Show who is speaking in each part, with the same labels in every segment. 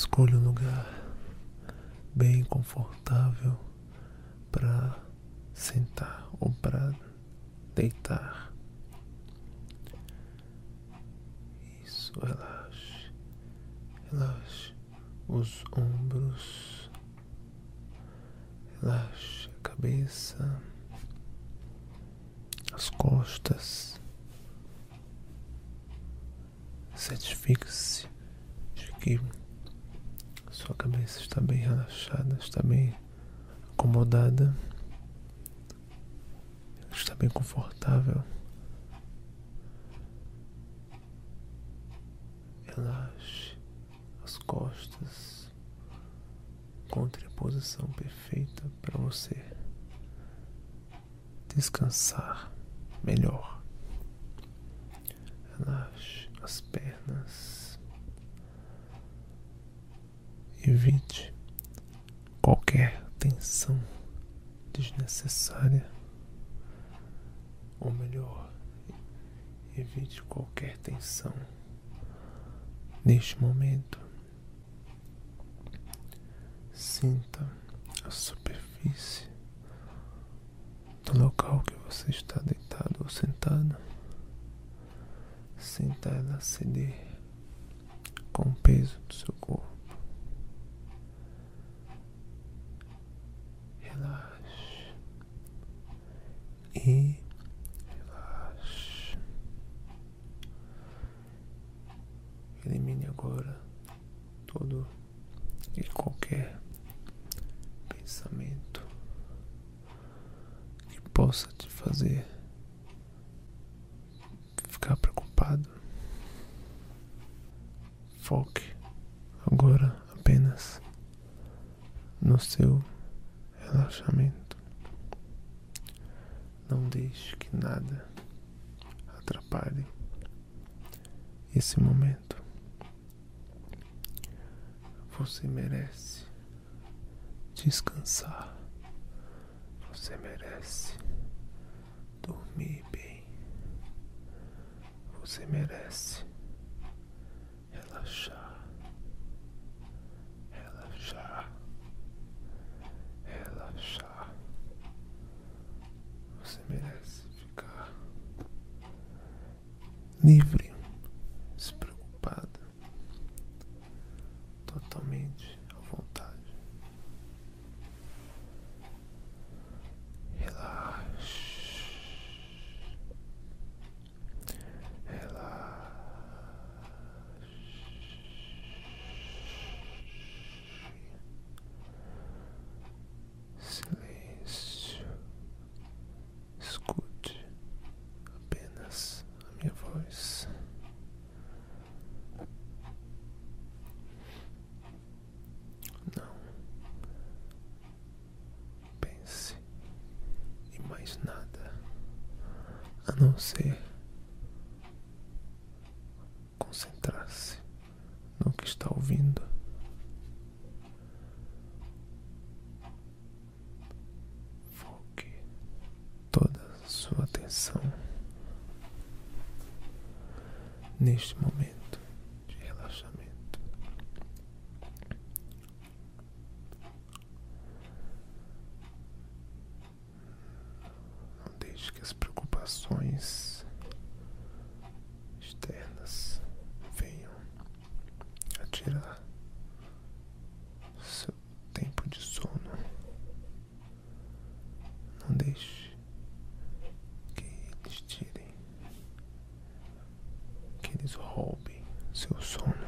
Speaker 1: Escolha um lugar bem confortável para sentar ou para deitar. Isso, relaxe, relaxe os ombros, relaxe a cabeça, as costas. Certifique-se de que sua cabeça está bem relaxada, está bem acomodada, está bem confortável. Relaxe as costas, encontre a posição perfeita para você descansar melhor. Relaxe as pernas. Evite qualquer tensão desnecessária, ou melhor, evite qualquer tensão neste momento. Sinta a superfície do local que você está deitado ou sentado. Sinta ela ceder com o peso do seu corpo. Relaxe e relaxe. Elimine agora todo e qualquer pensamento que possa te fazer ficar preocupado. Foque agora apenas no seu relaxamento. Não deixe que nada atrapalhe esse momento. Você merece descansar. Você merece dormir bem. Você merece relaxar, relaxar, relaxar. Você merece ficar livre, despreocupado, totalmente à vontade. Relaxe. Silêncio. Escute apenas a minha voz. Não pense em mais nada a não ser concentrar-se no que está ouvindo. Foque toda a atenção neste momento de relaxamento. Não deixe que as preocupações externas venham a tirar seu tempo de sono. Não deixe eles tirem, que eles roubem seu sono.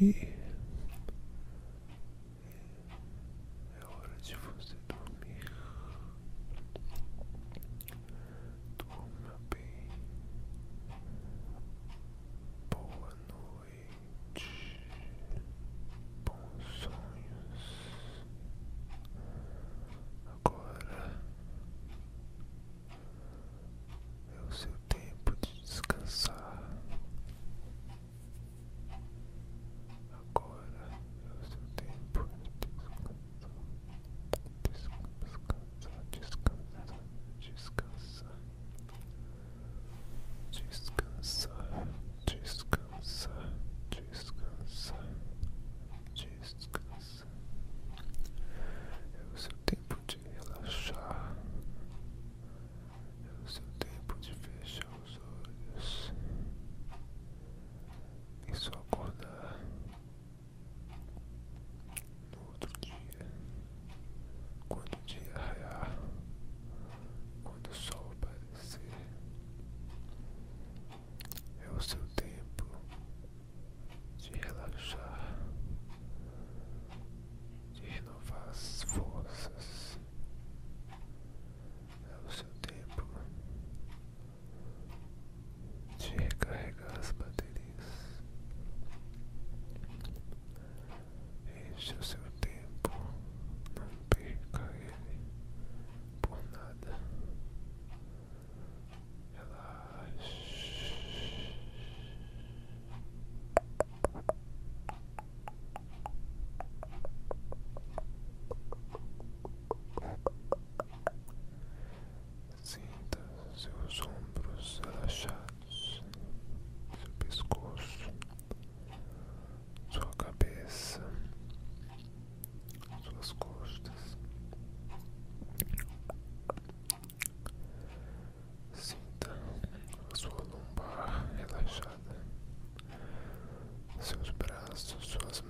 Speaker 1: me. suas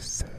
Speaker 1: So